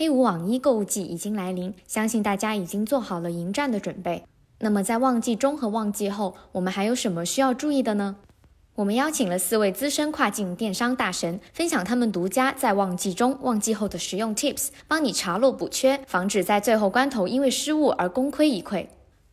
黑五网一购物季已经来临，相信大家已经做好了迎战的准备。那么在旺季中和旺季后，我们还有什么需要注意的呢？我们邀请了四位资深跨境电商大神，分享他们独家在旺季中、旺季后的实用 tips，帮你查漏补缺，防止在最后关头因为失误而功亏一篑。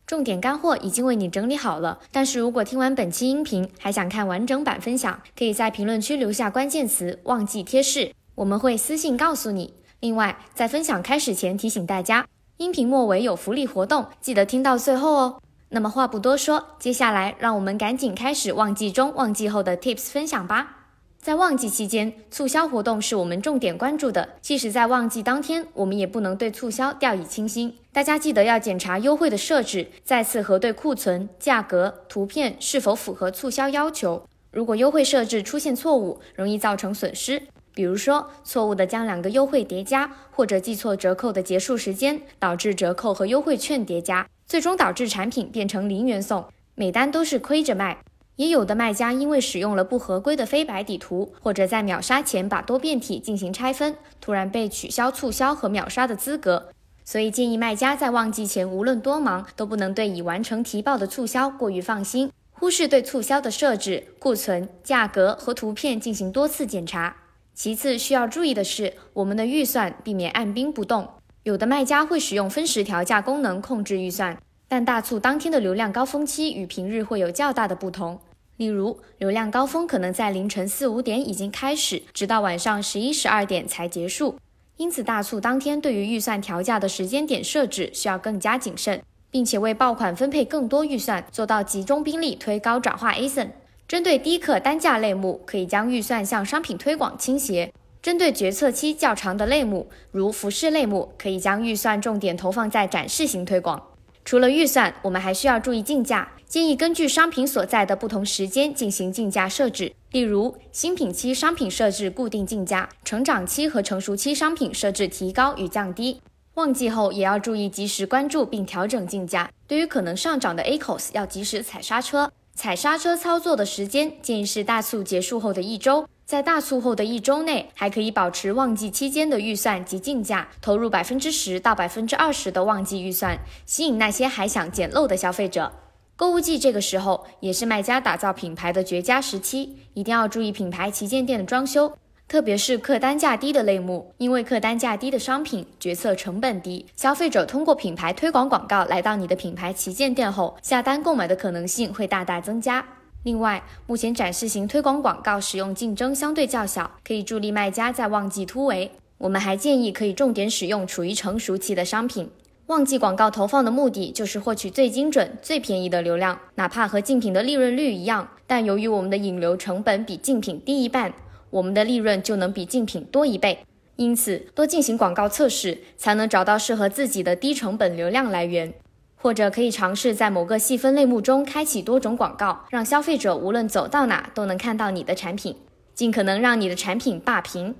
重点干货已经为你整理好了，但是如果听完本期音频还想看完整版分享，可以在评论区留下关键词“旺季贴士”，我们会私信告诉你。另外，在分享开始前提醒大家，音频末尾有福利活动，记得听到最后哦。那么话不多说，接下来让我们赶紧开始旺季中、旺季后的 Tips 分享吧。在旺季期间，促销活动是我们重点关注的。即使在旺季当天，我们也不能对促销掉以轻心。大家记得要检查优惠的设置，再次核对库存、价格、图片是否符合促销要求。如果优惠设置出现错误，容易造成损失。比如说，错误的将两个优惠叠加，或者记错折扣的结束时间，导致折扣和优惠券叠加。最终导致产品变成零元送，每单都是亏着卖。也有的卖家因为使用了不合规的非白底图，或者在秒杀前把多变体进行拆分，突然被取消促销和秒杀的资格。所以建议卖家在旺季前无论多忙，都不能对已完成提报的促销过于放心，忽视对促销的设置、库存、价格和图片进行多次检查。其次需要注意的是，我们的预算避免按兵不动。有的卖家会使用分时调价功能控制预算，但大促当天的流量高峰期与平日会有较大的不同。例如，流量高峰可能在凌晨四五点已经开始，直到晚上十一十二点才结束。因此，大促当天对于预算调价的时间点设置需要更加谨慎，并且为爆款分配更多预算，做到集中兵力推高转化 ASIN。针对低客单价类目，可以将预算向商品推广倾斜。针对决策期较长的类目，如服饰类目，可以将预算重点投放在展示型推广。除了预算，我们还需要注意竞价，建议根据商品所在的不同时间进行竞价设置。例如，新品期商品设置固定竞价，成长期和成熟期商品设置提高与降低。旺季后也要注意及时关注并调整竞价，对于可能上涨的 A cos 要及时踩刹车。踩刹车操作的时间建议是大促结束后的一周。在大促后的一周内，还可以保持旺季期间的预算及竞价，投入百分之十到百分之二十的旺季预算，吸引那些还想捡漏的消费者。购物季这个时候也是卖家打造品牌的绝佳时期，一定要注意品牌旗舰店的装修，特别是客单价低的类目，因为客单价低的商品决策成本低，消费者通过品牌推广广告来到你的品牌旗舰店后，下单购买的可能性会大大增加。另外，目前展示型推广广告使用竞争相对较小，可以助力卖家在旺季突围。我们还建议可以重点使用处于成熟期的商品。旺季广告投放的目的就是获取最精准、最便宜的流量，哪怕和竞品的利润率一样，但由于我们的引流成本比竞品低一半，我们的利润就能比竞品多一倍。因此，多进行广告测试，才能找到适合自己的低成本流量来源。或者可以尝试在某个细分类目中开启多种广告，让消费者无论走到哪都能看到你的产品，尽可能让你的产品霸屏。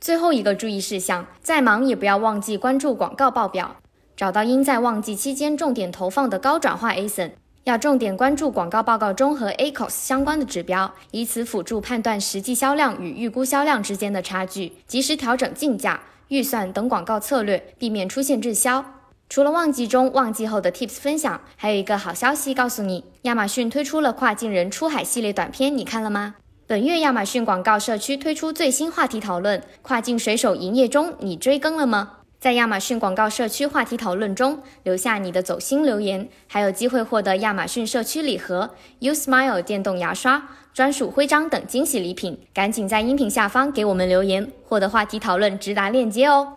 最后一个注意事项，再忙也不要忘记关注广告报表，找到应在旺季期间重点投放的高转化 ASIN，要重点关注广告报告中和 ACOS 相关的指标，以此辅助判断实际销量与预估销量之间的差距，及时调整竞价、预算等广告策略，避免出现滞销。除了旺季中、旺季后的 Tips 分享，还有一个好消息告诉你：亚马逊推出了跨境人出海系列短片，你看了吗？本月亚马逊广告社区推出最新话题讨论：跨境水手营业中，你追更了吗？在亚马逊广告社区话题讨论中留下你的走心留言，还有机会获得亚马逊社区礼盒、U Smile 电动牙刷、专属徽章等惊喜礼品。赶紧在音频下方给我们留言，获得话题讨论直达链接哦！